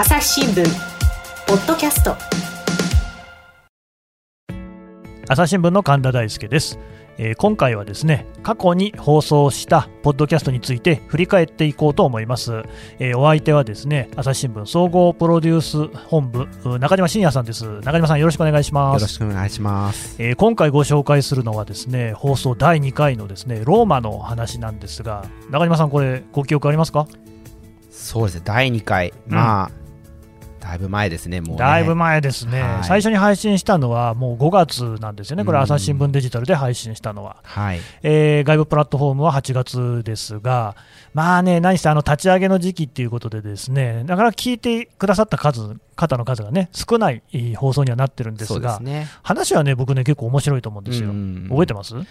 朝日新聞。ポッドキャスト。朝日新聞の神田大輔です、えー今回はですね過去に放送したポッドキャストについて振り返っていこうと思います、えーお相手はですね朝日新聞総合プロデュース本部う中島信也さんです。中島さんよろしくお願いしまよろすしくお願いします。えー今回ご紹介するのはですね放送第2回のですねローマの話なんですが中島さんこれご記憶ありますか？そうですね、第2回、まあ、だいぶ前ですね、もう、ね。だいぶ前ですね、はい最初に配信したのはもう5月なんですよね、これ、うん朝日新聞デジタルで配信したのは。はい。えー外部プラットフォームは8月ですが、まあね、何せあの立ち上げの時期っていうことで、ですねなかなか聞いてくださった数方の数がね、少ないえー放送にはなってるんですが、すね。話はね、僕ね、結構面白いと思うんですよ。うん覚えてます？なん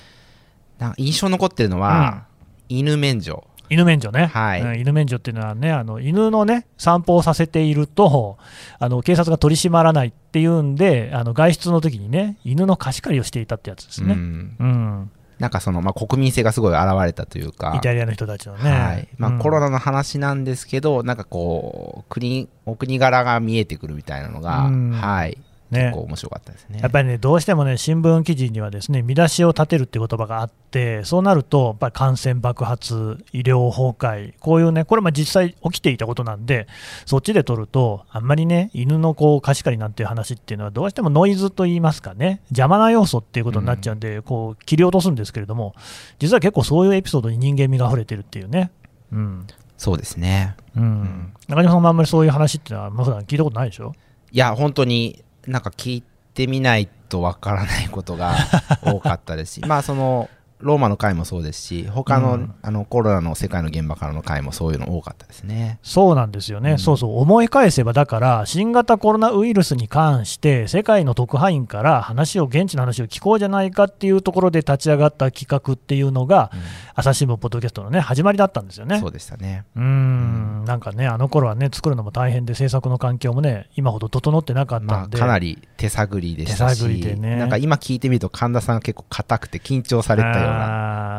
か印象残ってるのは、犬免除。犬免除ね、はい。うん犬免除っていうのはね、あの犬のね散歩をさせていると、あの警察が取り締まらないっていうんで、あの外出の時にね、犬の貸し借りをしていたってやつですね。うん。うん、なんかその、まあ、国民性がすごい現れたというか。イタリアの人たちのね。はい。まあうん。コロナの話なんですけど、なんかこう国、お国柄が見えてくるみたいなのが、うん。はい、ね結構面白かったですね。やっぱりね、どうしてもね、新聞記事にはですね見出しを立てるっていう言葉があって、そうなると、やっぱり感染爆発、医療崩壊、こういうね、これ、まあ実際起きていたことなんで、そっちで取ると、あんまりね、犬のこう貸し借りなんていう話っていうのは、どうしてもノイズと言いますかね、邪魔な要素っていうことになっちゃうんで、こう切り落とすんですけれども、実は結構そういうエピソードに人間味が溢れてるっていうね。うんそうですね。うん、中島さんもあんまりそういう話っていうのは、まあ普段聞いたことないでしょ？いや、本当になんか聞いてみないとわからないことが多かったですし、まあその、ローマの回もそうですし、他の,、うん。あのコロナの世界の現場からの回もそういうの多かったですね。そうなんですよね、うん。そうそう、思い返せば、だから、新型コロナウイルスに関して、世界の特派員から話を、現地の話を聞こうじゃないかっていうところで立ち上がった企画っていうのが、朝日新聞ポッドキャストのね、始まりだったんですよね。そうでしたね。うーん、なんかね、あの頃はね、作るのも大変で、制作の環境もね、今ほど整ってなかったまあ、んで、かなり手探りでしたし、手探りでね。なんか今聞いてみると神田さんが結構硬くて緊張されたよ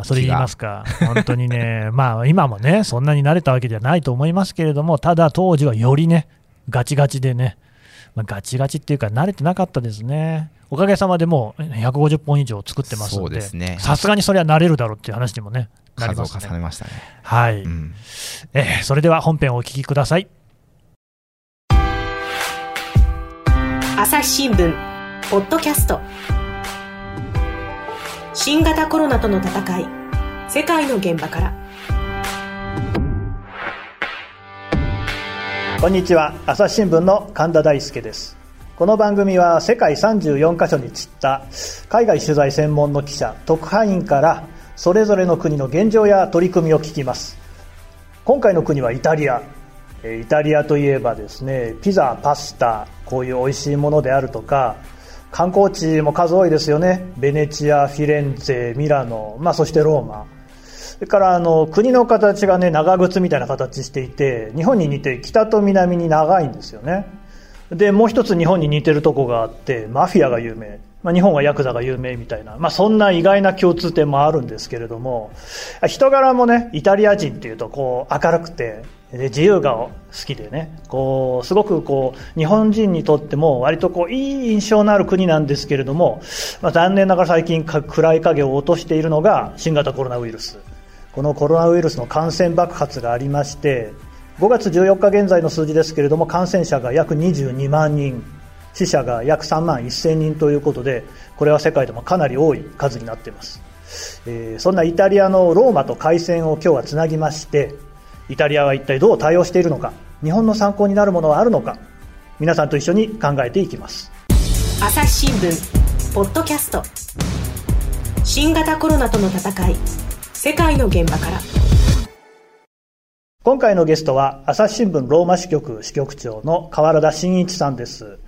それ言いますか、本当にね、まあ今もね、そんなに慣れたわけじゃないと思いますけれども、ただ当時はよりね、ガチガチでね、まあ、ガチガチっていうか、慣れてなかったですね。おかげさまでもう150本以上作ってますそので、さすがにそれは慣れるだろうっていう話にもね、なり数をますね。重ねましたね。はい、うんえーそれでは本編をお聞きください。朝日新聞ポッドキャスト新型コロナとの戦い。世界の現場から。こんにちは。朝日新聞の神田大輔です。この番組は世界34カ所に散った海外取材専門の記者特派員からそれぞれの国の現状や取り組みを聞きます。今回の国はイタリア。イタリアといえばですねピザパスタこういう美味しいものであるとか観光地も数多いですよね。ベネチアフィレンツェミラノ、まあ、そしてローマ。それからあの国の形がね長靴みたいな形していて日本に似て北と南に長いんですよね。でもう一つ日本に似てるとこがあってマフィアが有名、まあ、日本はヤクザが有名みたいな、まあ、そんな意外な共通点もあるんですけれども人柄もねイタリア人っていうとこう明るくてで自由が好きでねこうすごくこう日本人にとっても割とこういい印象のある国なんですけれども、まあ、残念ながら最近暗い影を落としているのが新型コロナウイルス。このコロナウイルスの感染爆発がありまして5月14日現在の数字ですけれども感染者が約22万人死者が約3万1000人ということでこれは世界でもかなり多い数になっています、えーそんなイタリアのローマと海戦を今日はつなぎましてイタリアは一体どう対応しているのか日本の参考になるものはあるのか皆さんと一緒に考えていきます。朝日新聞ポッドキャスト。新型コロナとの戦い世界の現場から。今回のゲストは朝日新聞ローマ支局支局長の河原田真一さんです、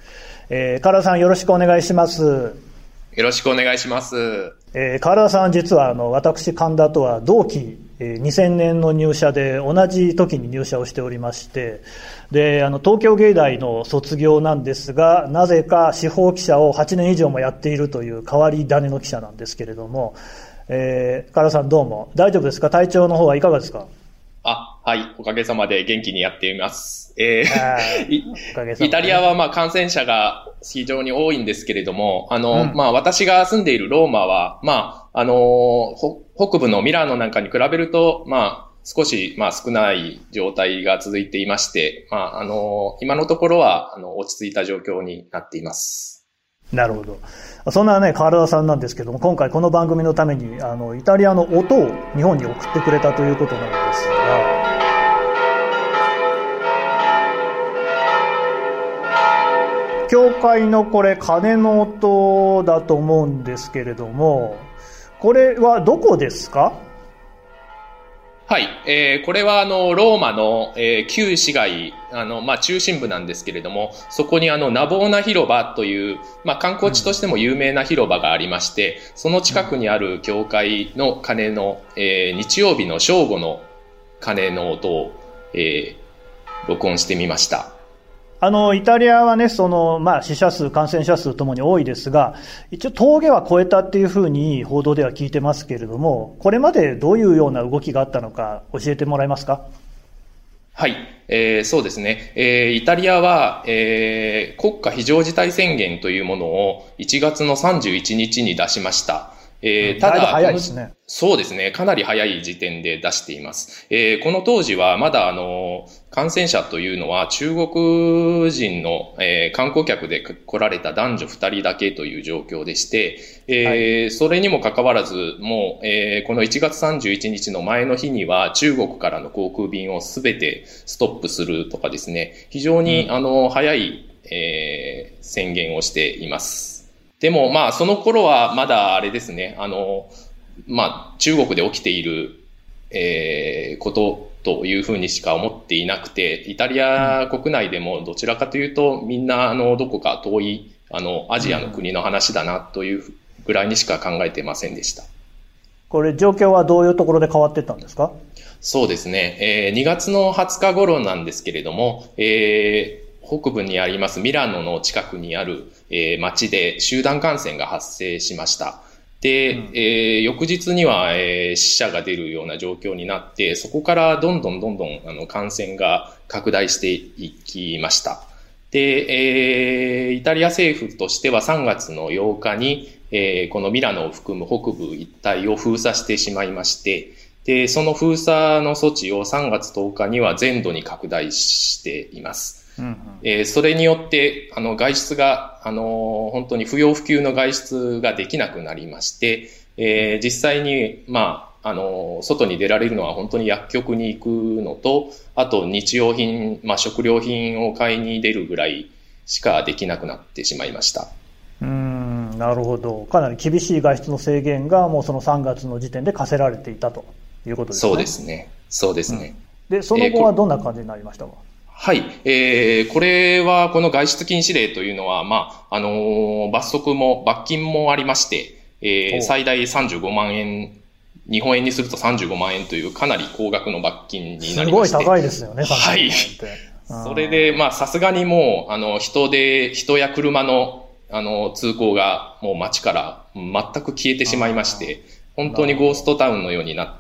えー、河原田さんよろしくお願いします。よろしくお願いします。えー、河原田さん実はあの私神田とは同期、えー2000年の入社で同じ時に入社をしておりましてであの東京芸大の卒業なんですがなぜか司法記者を8年以上もやっているという変わり種の記者なんですけれども、えー、河原さんどうも。大丈夫ですか？体調の方はいかがですか？あ、はい。おかげさまで元気にやっています。えー、イタリアはまあ感染者が非常に多いんですけれども、あの、うん、まあ私が住んでいるローマは、まあ、あの、北部のミラーノなんかに比べると、まあ、少し、まあ、少ない状態が続いていまして、まあ、あの、今のところは、あの、落ち着いた状況になっています。なるほど。そんなね、川田さんなんですけども、今回この番組のために、あの、イタリアの音を日本に送ってくれたということなんですが、教会のこれ、鐘の音だと思うんですけれども、これはどこですか？はい。えー、これは、あの、ローマの、えー、旧市街、あの、まあ、中心部なんですけれども、そこにあの、ナボーナ広場という、まあ、観光地としても有名な広場がありまして、その近くにある教会の鐘の、えー、日曜日の正午の鐘の音を、えー、録音してみました。あの、イタリアはね、その、まあ、死者数、感染者数ともに多いですが、一応峠は越えたっていうふうに報道では聞いてますけれども、これまでどういうような動きがあったのか教えてもらえますか？はい、えー、そうですね。えー、イタリアは、えー、国家非常事態宣言というものを1月の31日に出しました。えー、ただ、早いですね。そうですね。かなり早い時点で出しています。えー、この当時はまだあの、感染者というのは中国人の、えー、観光客で来られた男女二人だけという状況でして、えー、はい、それにもかかわらず、もう、えー、この1月31日の前の日には中国からの航空便をすべてストップするとかですね、非常に、うん、あの、早い、えー、宣言をしています。でも、まあ、その頃はまだあれですね、あの、まあ、中国で起きている、えー、ことというふうにしか思っていなくて、イタリア国内でもどちらかというと、みんな、あの、どこか遠い、あの、アジアの国の話だなというぐらいにしか考えてませんでした。これ、状況はどういうところで変わってったんですか？そうですね。えー、2月の20日頃なんですけれども、えー、北部にありますミラノの近くにある、えー、町で集団感染が発生しました。で、うん、えー、翌日には、えー、死者が出るような状況になって、そこからどんどんどんどんあの感染が拡大していきました。で、えー、イタリア政府としては3月の8日に、えー、このミラノを含む北部一帯を封鎖してしまいまして、で、その封鎖の措置を3月10日には全土に拡大しています。えー、それによって、あの、外出が、あの、本当に不要不急の外出ができなくなりまして、えー、実際に、まあ、あの、外に出られるのは本当に薬局に行くのと、あと日用品、まあ、食料品を買いに出るぐらいしかできなくなってしまいました。うん、なるほど。かなり厳しい外出の制限がもうその3月の時点で課せられていたということですね。そうですね。そうですね。うん、で、その後はどんな感じになりましたか、えーはい。えー、これは、この外出禁止令というのは、まあ、あのー、罰則も、罰金もありまして、えー、最大35万円、日本円にすると35万円というかなり高額の罰金になりまして。すごい高いですよね、はい。それで、まあ、さすがにもう、あの、人で、人や車の、あの、通行がもう街から全く消えてしまいまして、本当にゴーストタウンのようになっ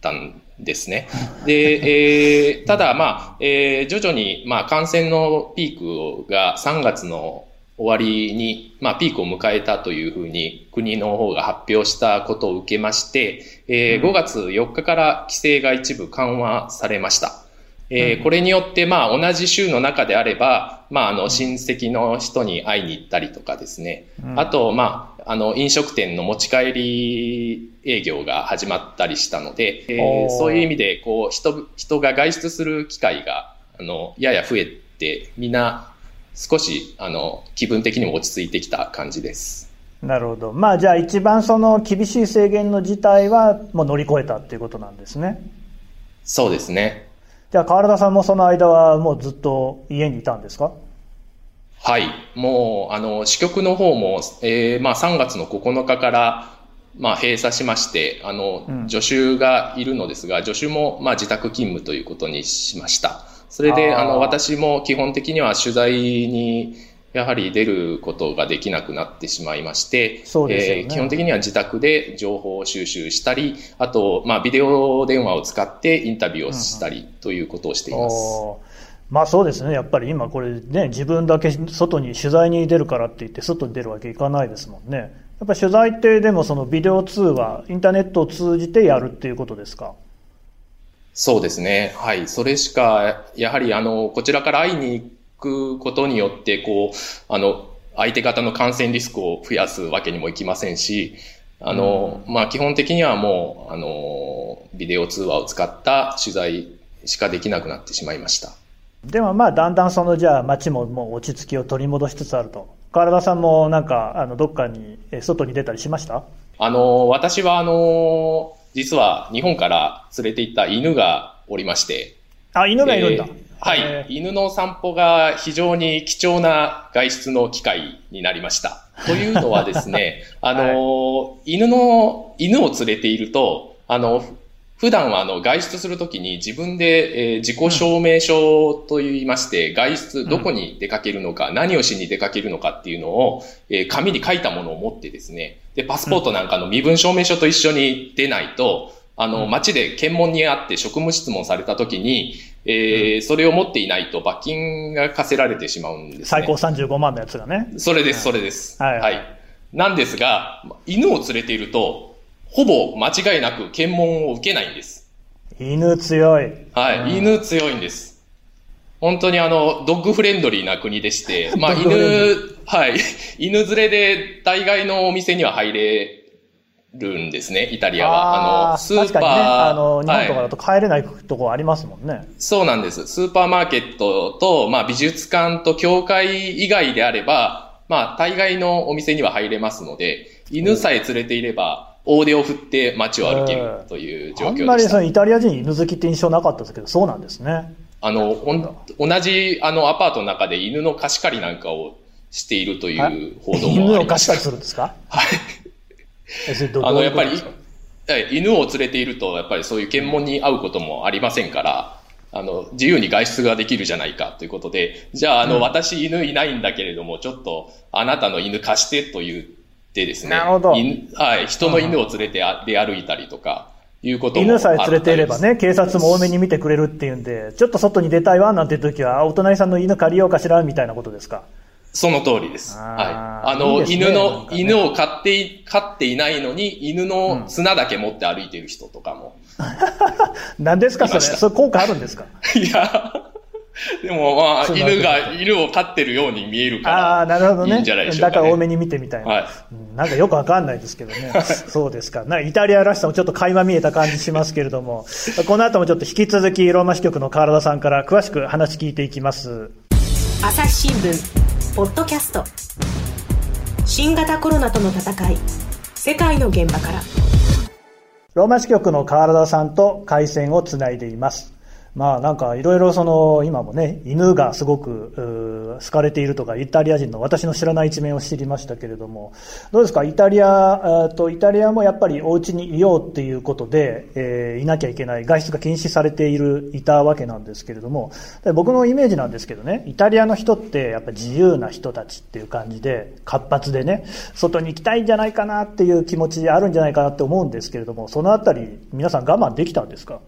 たんですね。で、えー、ただ、まあ、えー、徐々に、まあ、感染のピークが3月の終わりに、まあ、ピークを迎えたというふうに国の方が発表したことを受けまして、えー、5月4日から規制が一部緩和されました。えー、これによって、まあ、同じ州の中であれば、まあ、あの、親戚の人に会いに行ったりとかですね。あと、まあ、あの、飲食店の持ち帰り営業が始まったりしたので、えー、そういう意味で、こう、人、人が外出する機会が、あの、やや増えて、みんな、少し、あの、気分的にも落ち着いてきた感じです。なるほど。まあ、じゃあ一番その厳しい制限の事態は、もう乗り越えたっていうことなんですね。そうですね。じゃあ、川田さんもその間はもうずっと家にいたんですか？はい。もう、あの、支局の方も、えー、まあ3月の9日から、まあ閉鎖しまして、あの、助手がいるのですが、助手も、まあ自宅勤務ということにしました。それで、あの、私も基本的には取材に、やはり出ることができなくなってしまいまして、そうですよねえー基本的には自宅で情報を収集したり、あと、まあ、ビデオ電話を使ってインタビューをしたりということをしています。おーまあそうですね、やっぱり今これね、自分だけ外に取材に出るからって言って外に出るわけいかないですもんね。やっぱり取材ってでもそのビデオ通話、インターネットを通じてやるっていうことですか？そうですね。はい。それしか、やはり、あの、こちらから会いに行くことによって、こう、あの、相手方の感染リスクを増やすわけにもいきませんし、あの、まあ、基本的にはもう、あの、ビデオ通話を使った取材しかできなくなってしまいました。でもまあだんだんそのじゃあ街ももう落ち着きを取り戻しつつあると。川田さんもなんかあのどっかにえ外に出たりしました？あの、私は、あの、実は日本から連れて行った犬がおりまして、あ、犬がいるんだ。えーはい、え犬の散歩が非常に貴重な外出の機会になりました。というのはですね、あの、犬の、犬を連れていると、あの、ふ普段はあの外出するときに自分で、えー自己証明書と言いまして、外出、どこに出かけるのか、何をしに出かけるのかっていうのを、えー紙に書いたものを持ってですね、で、パスポートなんかの身分証明書と一緒に出ないと、あの、街で検問にあって職務質問されたときに、えーそれを持っていないと罰金が課せられてしまうんですね。最高35万のやつがね。それです、それです。はいはい。なんですが、犬を連れていると、ほぼ間違いなく検問を受けないんです。犬強い。はい。うん犬強いんです。本当にあの、ドッグフレンドリーな国でして、まあ犬、はい。犬連れで大概のお店には入れるんですね、イタリアは。あの、スーパー。ね、あの、日本とかはいだと帰れないとこありますもんね。そうなんです。スーパーマーケットと、まあ美術館と教会以外であれば、まあ大概のお店には入れますので、犬さえ連れていれば、大手を振って街を歩けるという状あんま況でした。りそのイタリア人犬好きって印象なかったですけど、そうなんですね。あの、同じあのアパートの中で犬の貸し借りなんかをしているという報道も犬を貸し借りするんですか？はい。あの、やっぱり犬を連れていると、やっぱりそういう検問に会うこともありませんから、あの、自由に外出ができるじゃないかということで、じゃあ、あの、私犬いないんだけれども、ちょっと、あなたの犬貸してと言ってですね。なるほど犬はい、人の犬を連れてあ出歩いたりとか、いうことも犬さえ連れていればね、警察も多めに見てくれるっていうんで、ちょっと外に出たいわなんていう時は、あお隣さんの犬借りようかしらみたいなことですか？その通りです。はい。あの、いいね犬の、かね犬を飼ってい、飼っていないのに、犬の砂だけ持って歩いてる人とかも。何ですかそれ？それ効果あるんですか？いや、でもまあ、犬が、犬を飼ってるように見えるから。ああ、なるほどね。いいんじゃないでしょうか、ね。だから多めに見てみたいな。はいうんなんかよくわかんないですけどね。そうですか。なんかイタリアらしさもちょっと垣間見えた感じしますけれども、この後もちょっと引き続きローマ支局の川田さんから詳しく話聞いていきます。朝日新聞ポッドキャスト新型コロナとの戦い世界の現場からローマ支局の川田さんと回線をつないでいます。まあなんかいろいろその今もね犬がすごく好かれているとかイタリア人の私の知らない一面を知りましたけれどもどうですか？イタリアとイタリアもやっぱりお家にいようっていうことで、えーいなきゃいけない外出が禁止されているいたわけなんですけれども僕のイメージなんですけどねイタリアの人ってやっぱ自由な人たちっていう感じで活発でね外に行きたいんじゃないかなっていう気持ちあるんじゃないかなって思うんですけれどもそのあたり皆さん我慢できたんですか？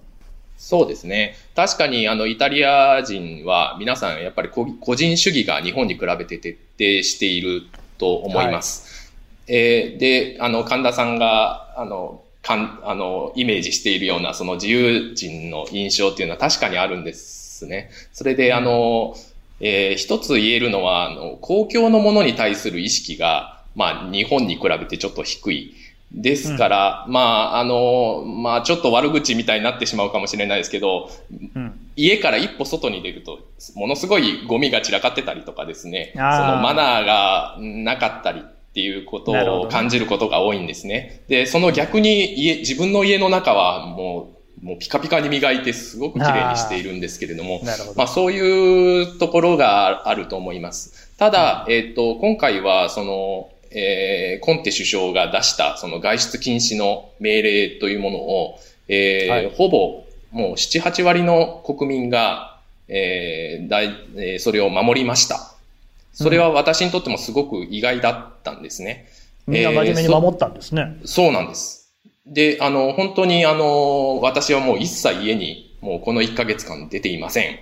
そうですね。確かに、あの、イタリア人は、皆さん、やっぱりこ個人主義が日本に比べて徹底していると思います。えーで、あの、神田さんが、あの、かん、あの、イメージしているような、その自由人の印象っていうのは確かにあるんですね。それで、あの、えー一つ言えるのは、あの、公共のものに対する意識が、まあ、日本に比べてちょっと低い。ですから、まあ、あの、まあ、ちょっと悪口みたいになってしまうかもしれないですけど、うん家から一歩外に出ると、ものすごいゴミが散らかってたりとかですね、そのマナーがなかったりっていうことを感じることが多いんですね。で、その逆に家、自分の家の中はもう、もうピカピカに磨いてすごく綺麗にしているんですけれども、なるほどまあそういうところがあると思います。ただ、えっ、と、今回は、その、えーコンテ首相が出した、その外出禁止の命令というものを、えーはいほぼ、もう7、8割の国民が、えーだいえーそれを守りました。それは私にとってもすごく意外だったんですね。みんな真面目に守ったんですね。そうなんです。で、あの、本当にあの、私はもう一切家にもうこの1ヶ月間出ていません。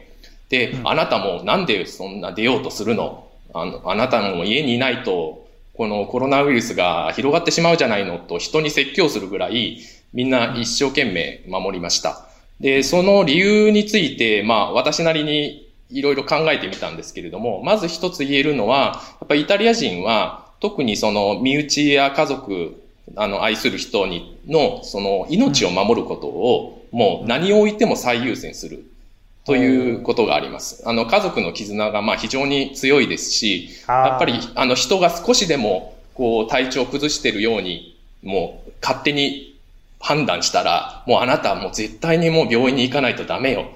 で、うんあなたもなんでそんな出ようとするの？あの、あなたも家にいないと、このコロナウイルスが広がってしまうじゃないのと人に説教するぐらい、みんな一生懸命守りました。で、その理由について、まあ私なりにいろいろ考えてみたんですけれども、まず一つ言えるのは、やっぱりイタリア人は特にその身内や家族、あの愛する人にのその命を守ることをもう何を置いても最優先するということがあります。あの家族の絆がまあ非常に強いですし、やっぱりあの人が少しでもこう体調を崩しているようにもう勝手に判断したら、もうあなたはもう絶対にもう病院に行かないとダメよ。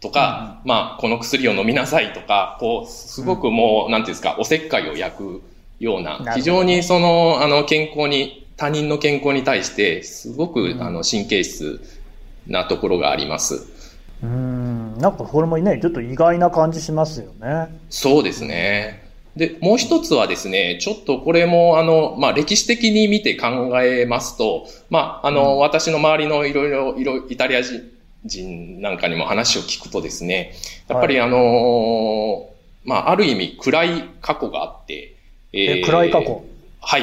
とか、まあ、この薬を飲みなさいとか、こう、すごくもう、なんていうんですか、おせっかいを焼くような、非常にその、あの、健康に、他人の健康に対して、すごく、んあの、神経質なところがあります。うん、なんかこれもね、ちょっと意外な感じしますよね。そうですね。で、もう一つはですね、ちょっとこれも、あの、まあ、歴史的に見て考えますと、まあ、あの、私の周りのいろいろ、いろ、イタリア人人なんかにも話を聞くとですね、やっぱりあのまあ、ある意味暗い過去があって、え、暗い過去？はい。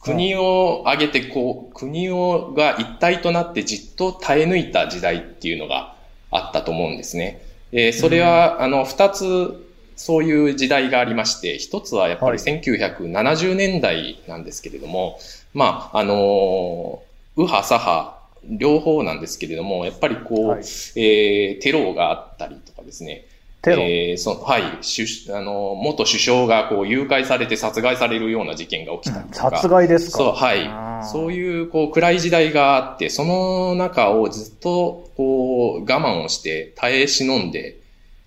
国を挙げて、こう、国をが一体となってじっと耐え抜いた時代っていうのがあったと思うんですね。えーそれは、あの、二つ、そういう時代がありまして、一つはやっぱりはい。1970年代なんですけれども、まあ、あのー右派左派、両方なんですけれども、やっぱりこう、はい。えーテロがあったりとかですね、テロ。えーそはい、首あの、元首相がこう誘拐されて殺害されるような事件が起きたりとか。殺害ですか？そう、あはい。ーそういう、こう、暗い時代があって、その中をずっと、こう、我慢をして耐え忍んで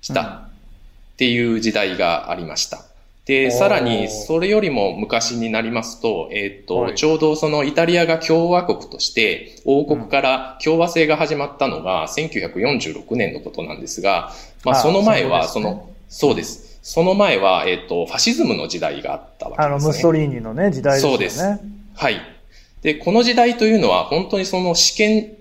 きたっていう時代がありました。で、おーさらに、それよりも昔になりますと、えーっと、はいちょうどそのイタリアが共和国として、王国から共和制が始まったのが1946年のことなんですが、まあ、あその前は、その、そうです。その前は、えーっと、ファシズムの時代があったわけです、ね。あの、ムッソリーニのね、時代ですよね。そうですはい。で、この時代というのは、本当にその試験、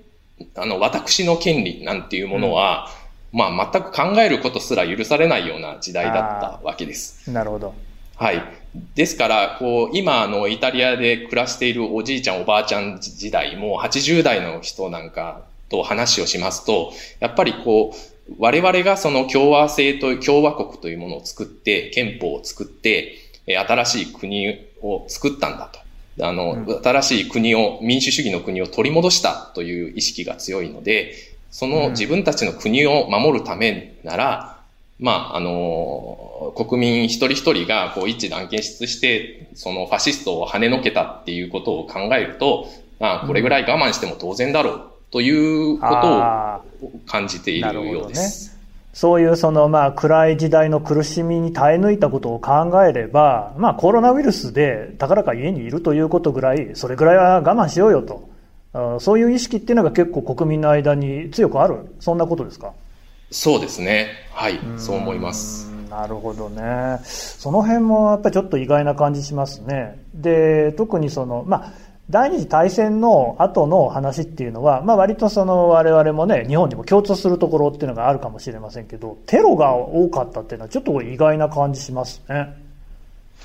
あの、私の権利なんていうものは、まあ、全く考えることすら許されないような時代だったわけです。なるほど。はい。ですから、こう、今、あの、イタリアで暮らしているおじいちゃん、おばあちゃん時代、もう80代の人なんかと話をしますと、やっぱりこう、我々がその共和制と、共和国というものを作って、憲法を作って、えー新しい国を作ったんだと。あの、うん。新しい国を、民主主義の国を取り戻したという意識が強いので、その自分たちの国を守るためなら、まあ、あの、国民一人一人がこう一致団結して、そのファシストを跳ねのけたっていうことを考えると、まあ、これぐらい我慢しても当然だろうということあを感じているようです。そういうそのまあ暗い時代の苦しみに耐え抜いたことを考えれば、まあコロナウイルスでたかだか家にいるということぐらい、それぐらいは我慢しようよと。あそういう意識っていうのが結構国民の間に強くある。そんなことですか？そうですね。はい、そう思います。うんなるほどね。その辺もやっぱりちょっと意外な感じしますね。で、特にその、まあ、第二次大戦の後の話っていうのは、まあ割とその我々もね、日本にも共通するところっていうのがあるかもしれませんけど、テロが多かったっていうのはちょっと意外な感じしますね。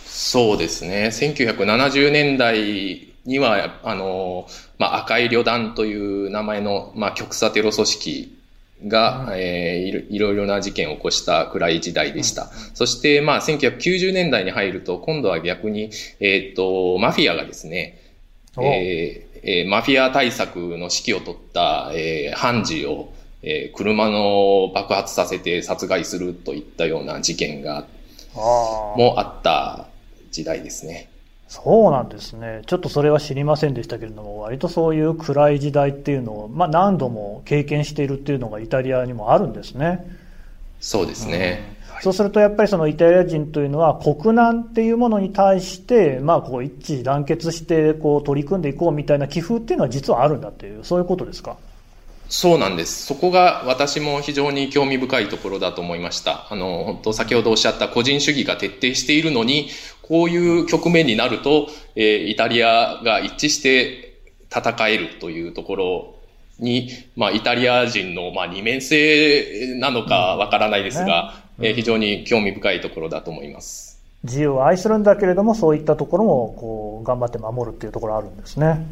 そうですね。1970年代には、あの、まあ、赤い旅団という名前の、まあ、極左テロ組織が、えーいろいろな事件を起こした暗い時代でした。そして、まあ、1990年代に入ると、今度は逆に、えっ、と、マフィアがですね、おえーえーマフィア対策の指揮を取った、えー判事を、えー車の爆発させて殺害するといったような事件が。もあった時代ですね。そうなんですね。ちょっとそれは知りませんでしたけれども、割とそういう暗い時代っていうのを、まあ何度も経験しているっていうのがイタリアにもあるんですね。そうですね。そうするとやっぱりそのイタリア人というのは国難っていうものに対して、まあこう一致団結してこう取り組んでいこうみたいな気風っていうのは実はあるんだっていう、そういうことですか？そうなんです。そこが私も非常に興味深いところだと思いました。あの、本当先ほどおっしゃった個人主義が徹底しているのに、こういう局面になると、えー、イタリアが一致して戦えるというところに、まあ、イタリア人の、まあ、二面性なのかわからないですが、うんねうん、えー、非常に興味深いところだと思います。自由を愛するんだけれども、そういったところも、こう、頑張って守るっていうところあるんですね。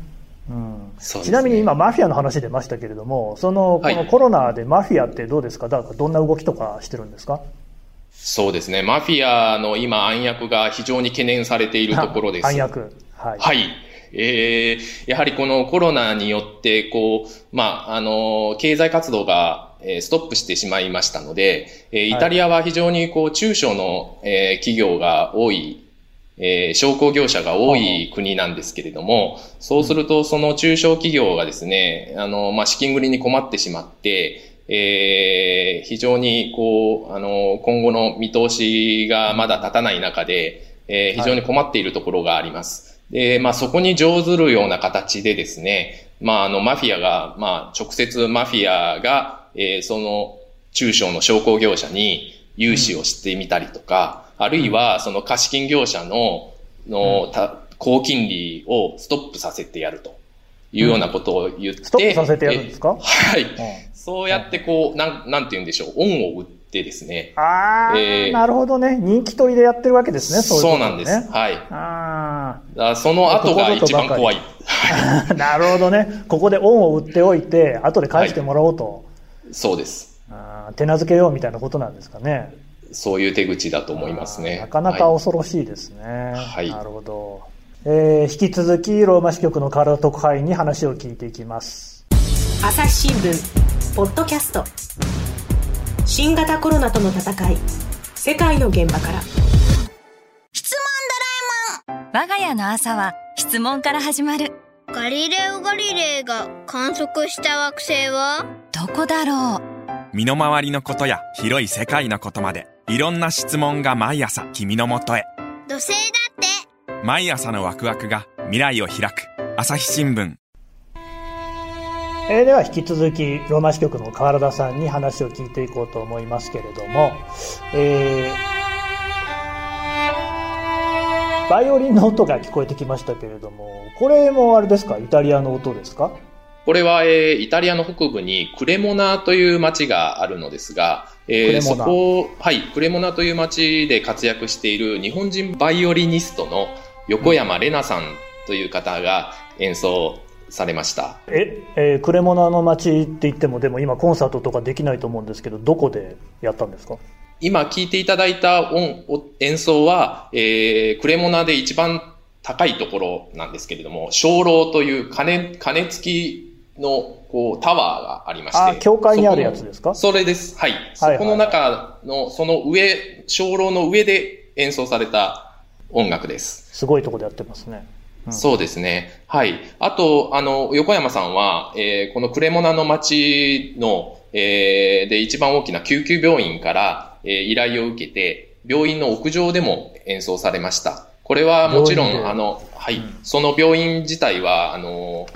うん。ね、ちなみに今、マフィアの話出ましたけれども、そのこのコロナでマフィアってどうですか、だからどんな動きとかしてるんですか？そうですね、マフィアの今、暗躍が非常に懸念されているところです。暗躍、はい、はい。えー、やはりこのコロナによって、こう、まあ、あの、経済活動がストップしてしまいましたので、イタリアは非常にこう中小の企業が多いえー、商工業者が多い国なんですけれども、そうするとその中小企業がですね、あの、まあ、資金繰りに困ってしまって、えー、非常にこう、あの、今後の見通しがまだ立たない中で、えー、非常に困っているところがあります。で、まあ、そこに乗ずるような形でですね、まあ、あの、マフィアが、まあ、直接マフィアが、えー、その中小の商工業者に融資をしてみたりとか、あるいは、その貸金業者の、の、高金利をストップさせてやるというようなことを言って。ストップさせてやるんですか？はい。そうやってこう、なん、なんて言うんでしょう、恩を売ってですね。ああ、えー、なるほどね。人気取りでやってるわけですね、そうね、そうなんです。はい。ああ。その後が一番怖い。なるほどね。ここで恩を売っておいて、後で返してもらおうと。はい、そうです。あ手なずけようみたいなことなんですかね。そういう手口だと思いますね。なかなか恐ろしいですね。はい。なるほど。えー、引き続き、ローマ支局の体特派員に話を聞いていきます。朝日新聞、ポッドキャスト。新型コロナとの戦い、世界の現場から。質問ドラえもん。我が家の朝は質問から始まる。ガリレオ・ガリレイが観測した惑星は？どこだろう？身の回りのことや広い世界のことまでいろんな質問が毎朝君のもとへ。土星だって。毎朝のワクワクが未来を開く。朝日新聞えー、では引き続きローマ支局の川原田さんに話を聞いていこうと思いますけれども、えー、バイオリンの音が聞こえてきましたけれどもこれもあれですか？イタリアの音ですか？これは、えー、イタリアの北部にクレモナという町があるのですが、えー、そこ、はい、クレモナという町で活躍している日本人バイオリニストの横山玲奈さんという方が演奏されました。え、えー、クレモナの町って言っても、でも今コンサートとかできないと思うんですけど、どこでやったんですか？今聴いていただいた音演奏は、えー、クレモナで一番高いところなんですけれども、鐘楼という鐘、鐘付きのこうタワーがありまして。あ、教会にあるやつですか？それです。はい。そこの中の、その上、鐘楼の上で演奏された音楽です。すごいとこでやってますね。うん、そうですね。はい。あと、あの、横山さんは、えー、このクレモナの町の、えー、で一番大きな救急病院から、えー、依頼を受けて、病院の屋上でも演奏されました。これはもちろん、あの、はい、うん、その病院自体は、あの、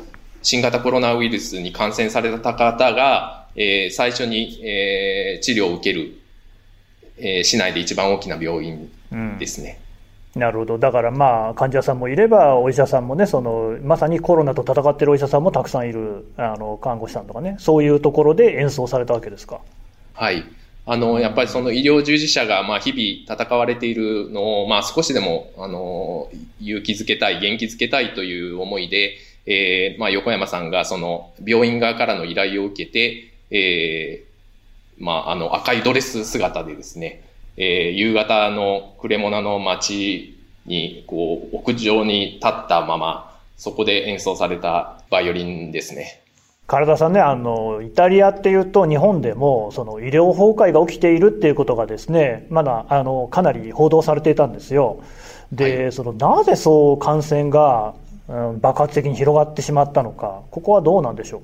新型コロナウイルスに感染された方が、えー、最初に、えー、治療を受ける、えー、市内で一番大きな病院ですね。うん、なるほど。だからまあ、患者さんもいれば、お医者さんもね、その、まさにコロナと戦っているお医者さんもたくさんいる、あの、看護師さんとかね、そういうところで演奏されたわけですか？はい。あの、やっぱりその医療従事者が、まあ、日々戦われているのを、まあ、少しでも、あの、勇気づけたい、元気づけたいという思いで、えー、まあ、横山さんがその病院側からの依頼を受けて、えー、まあ、あの赤いドレス姿でですね、えー、夕方のクレモナの街に、こう、屋上に立ったまま、そこで演奏されたバイオリンですね。体さんね、あの、イタリアっていうと日本でも、その医療崩壊が起きているっていうことがですね、まだ、あの、かなり報道されていたんですよ。で、はい、その、なぜそう感染が爆発的に広がってしまったのか、ここはどうなんでしょう？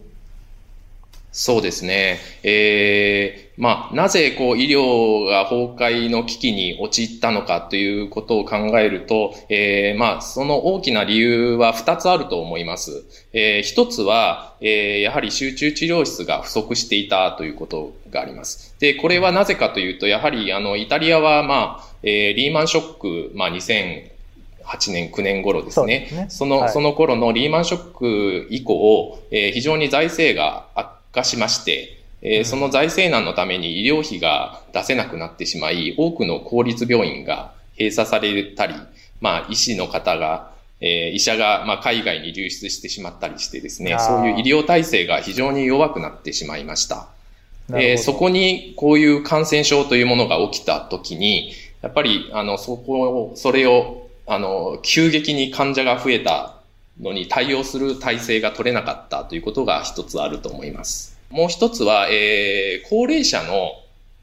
そうですね。えー、まあ、なぜこう医療が崩壊の危機に陥ったのかということを考えると、えー、まあ、その大きな理由は2つあると思います。えー、1つは、えー、やはり集中治療室が不足していたということがあります。で、これはなぜかというと、やはりあの、イタリアはまあ、えー、リーマンショック、まあ、2000、8年、9年頃ですね。そねその、はい、その頃のリーマンショック以降、えー、非常に財政が悪化しまして、えー、その財政難のために医療費が出せなくなってしまい、多くの公立病院が閉鎖されたり、まあ、医師の方が、えー、医者が、まあ、海外に流出してしまったりしてですね、そういう医療体制が非常に弱くなってしまいました。えー、そこにこういう感染症というものが起きたときに、やっぱり、あの、そこを、それを、あの、急激に患者が増えたのに対応する体制が取れなかったということが一つあると思います。もう一つは、えー、高齢者の、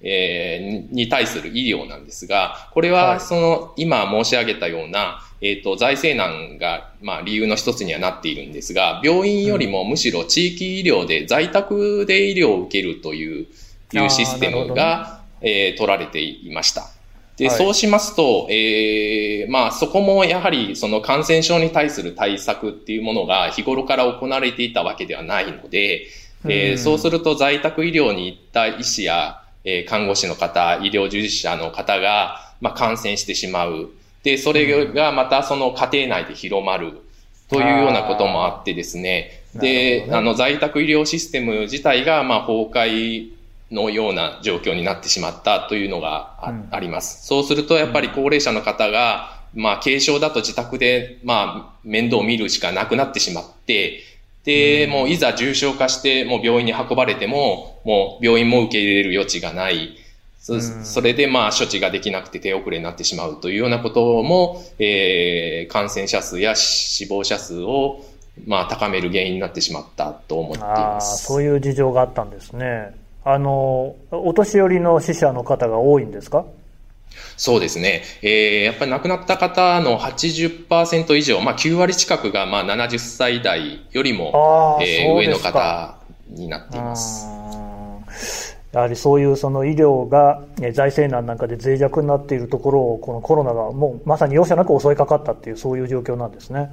えー、に対する医療なんですが、これは、その、今申し上げたような、えっ、ー、と、財政難が、まあ、理由の一つにはなっているんですが、病院よりもむしろ地域医療で在宅で医療を受けるという、いうシステムが、ね、えー、取られていました。で、はい、そうしますと、ええー、まあ、そこもやはり、その感染症に対する対策っていうものが日頃から行われていたわけではないので、えー、そうすると在宅医療に行った医師や、えー、看護師の方、医療従事者の方が、まあ、感染してしまう。で、それがまたその家庭内で広まる。というようなこともあってですね。で、あの、在宅医療システム自体が、まあ、崩壊のような状況になってしまったというのがあうん、あります。そうすると、やっぱり高齢者の方が、まあ、軽症だと自宅で、まあ、面倒を見るしかなくなってしまって、で、もういざ重症化して、もう病院に運ばれても、もう病院も受け入れる余地がない。そそれでまあ処置ができなくて手遅れになってしまうというようなことも、えー、感染者数や死亡者数をまあ高める原因になってしまったと思っています。そういう事情があったんですね。あの、お年寄りの死者の方が多いんですか？そうですね。えー、やっぱり亡くなった方の80%以上、まあ9割近くがまあ70歳代よりも、えー、上の方になっています。やはりそういうその医療が財政難なんかで脆弱になっているところをこのコロナがもうまさに容赦なく襲いかかったっていうそういう状況なんですね。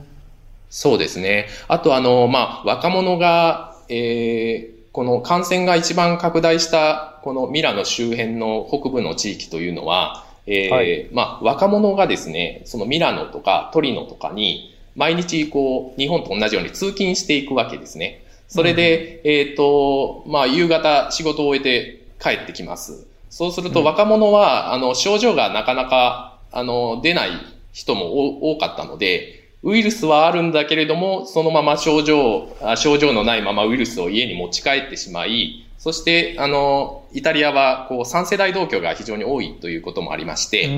そうですね。あとあの、まあ若者が、えー、この感染が一番拡大したこのミラノ周辺の北部の地域というのは、えー、はい、まあ、若者がですね、そのミラノとかトリノとかに、毎日こう、日本と同じように通勤していくわけですね。それで、うん、えっ、ー、と、まあ、夕方仕事を終えて帰ってきます。そうすると若者は、あの、症状がなかなか、あの、出ない人も多かったので、ウイルスはあるんだけれども、そのまま症状、症状のないままウイルスを家に持ち帰ってしまい、そして、あの、イタリアは、こう、3世代同居が非常に多いということもありまして、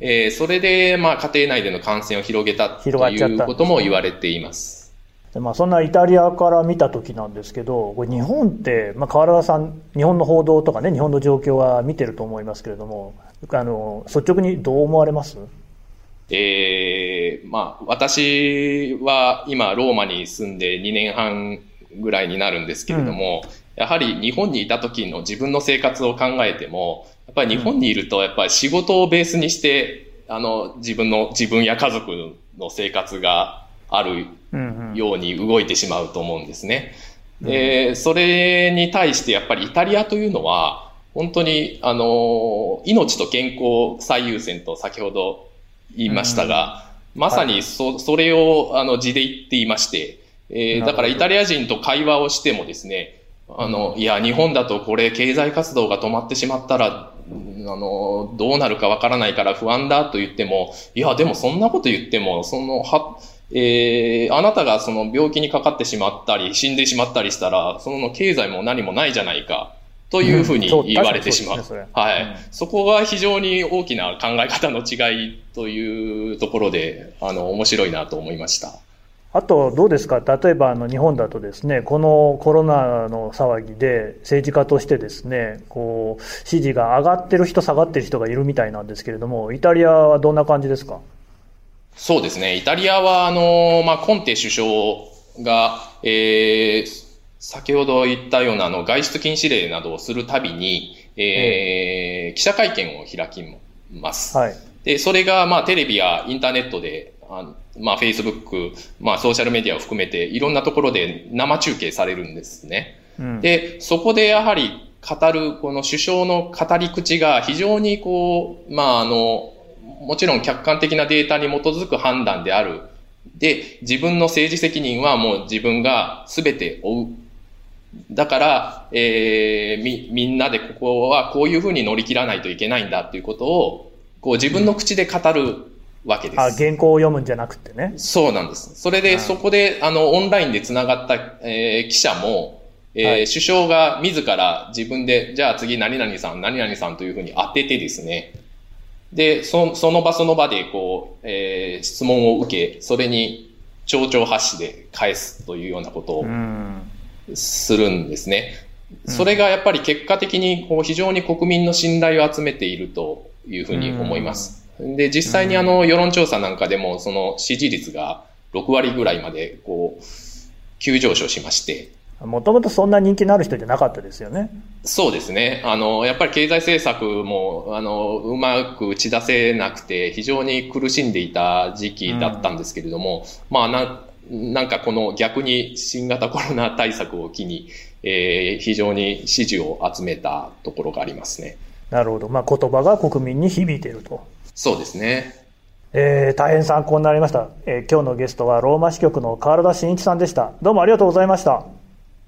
えー、それで、まあ、家庭内での感染を広げたということも言われています。でまあ、そんなイタリアから見た時なんですけど、これ日本って、まあ、河原さん、日本の報道とかね、日本の状況は見てると思いますけれども、あの、率直にどう思われます？えー、まあ、私は今、ローマに住んで2年半ぐらいになるんですけれども、うん。やはり日本にいた時の自分の生活を考えても、やっぱり日本にいると、やっぱり仕事をベースにして、あの、自分の、自分や家族の生活があるように動いてしまうと思うんですね。で、それに対してやっぱりイタリアというのは、本当に、あの、命と健康最優先と先ほど言いましたが、まさにそ、それを、あの、字で言っていまして、えー、だからイタリア人と会話をしてもですね、あの、いや、日本だとこれ経済活動が止まってしまったら、あの、どうなるかわからないから不安だと言っても、いや、でもそんなこと言っても、その、は、えー、あなたがその病気にかかってしまったり、死んでしまったりしたら、その経済も何もないじゃないか、というふうに言われてしまう。うん、うはい、うん、そこが非常に大きな考え方の違いというところで、あの、面白いなと思いました。あと、どうですか、例えばあの日本だとですね、このコロナの騒ぎで政治家としてですね、こう、支持が上がってる人、下がってる人がいるみたいなんですけれども、イタリアはどんな感じですか？そうですね、イタリアは、あの、まあ、コンテ首相が、えー、先ほど言ったようなあの外出禁止令などをするたびに、えー、記者会見を開きます。はい。で、それが、まあ、テレビやインターネットで、あまあ、Facebook、まあ、ソーシャルメディアを含めて、いろんなところで生中継されるんですね。うん、で、そこでやはり語る、この首相の語り口が非常にこう、まあ、あの、もちろん客観的なデータに基づく判断である。で、自分の政治責任はもう自分が全て負う。だから、えー、み、みんなでここはこういうふうに乗り切らないといけないんだっていうことを、こう自分の口で語るわけです。あ、原稿を読むんじゃなくてね。そうなんです。それで、そこで、あの、オンラインで繋がった、えー、記者も、えー、はい、首相が自ら自分で、じゃあ次何々さん、何々さんというふうに当ててですね、で、そその場その場で、こう、えー、質問を受け、それに蝶々発しで返すというようなことをするんですね。それがやっぱり結果的にこう非常に国民の信頼を集めているというふうに思います。で、実際にあの世論調査なんかでもその支持率が6割ぐらいまでこう急上昇しまして、もともとそんな人気のある人じゃなかったですよね。そうですね。あの、やっぱり経済政策も、あの、うまく打ち出せなくて、非常に苦しんでいた時期だったんですけれども、うん、まあな、なんかこの逆に新型コロナ対策を機に、えー、非常に支持を集めたところがありますね。なるほど。まあ、言葉が国民に響いていると。そうですね。えー、大変参考になりました、えー。今日のゲストはローマ支局の川田真一さんでした。どうもありがとうございました。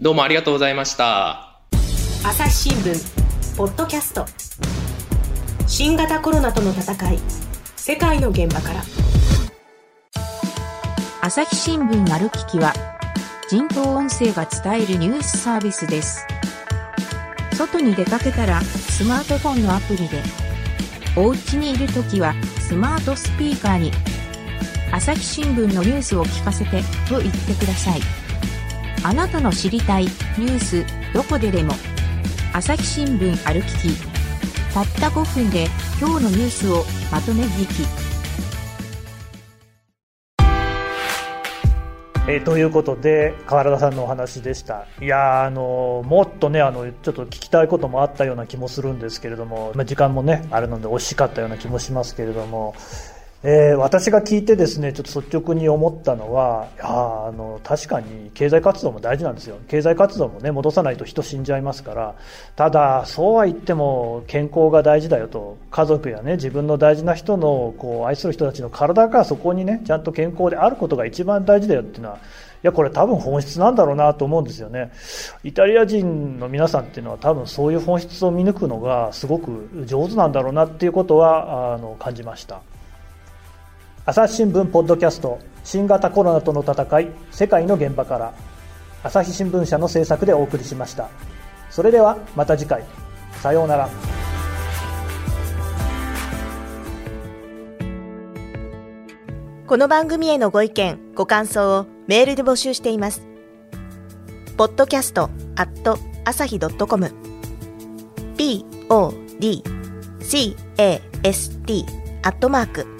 どうもありがとうございました。朝日新聞ポッドキャスト新型コロナとの戦い世界の現場から朝日新聞歩ききは人工音声が伝えるニュースサービスです。外に出かけたらスマートフォンのアプリでお家にいるときはスマートスピーカーに朝日新聞のニュースを聞かせてと言ってください。あなたの知りたいニュースどこででも朝日新聞歩きき。たった5分で今日のニュースをまとめ聞き。えー、ということで川原田さんのお話でした。いやあのもっとねあのちょっと聞きたいこともあったような気もするんですけれども、まあ、時間もねあるので惜しかったような気もしますけれどもえー、私が聞いてですねちょっと率直に思ったのはいやあの確かに経済活動も大事なんですよ。経済活動もね戻さないと人死んじゃいますからただそうは言っても健康が大事だよと。家族やね自分の大事な人のこう愛する人たちの体がそこにねちゃんと健康であることが一番大事だよっていうのはいやこれ多分本質なんだろうなと思うんですよね。イタリア人の皆さんっていうのは多分そういう本質を見抜くのがすごく上手なんだろうなっていうことはあの感じました。朝日新聞ポッドキャスト新型コロナとの戦い世界の現場から朝日新聞社の制作でお送りしました。それではまた次回。さようなら。この番組へのご意見ご感想をメールで募集しています。ポッドキャストアット朝日ドットコム。Podcast アットマーク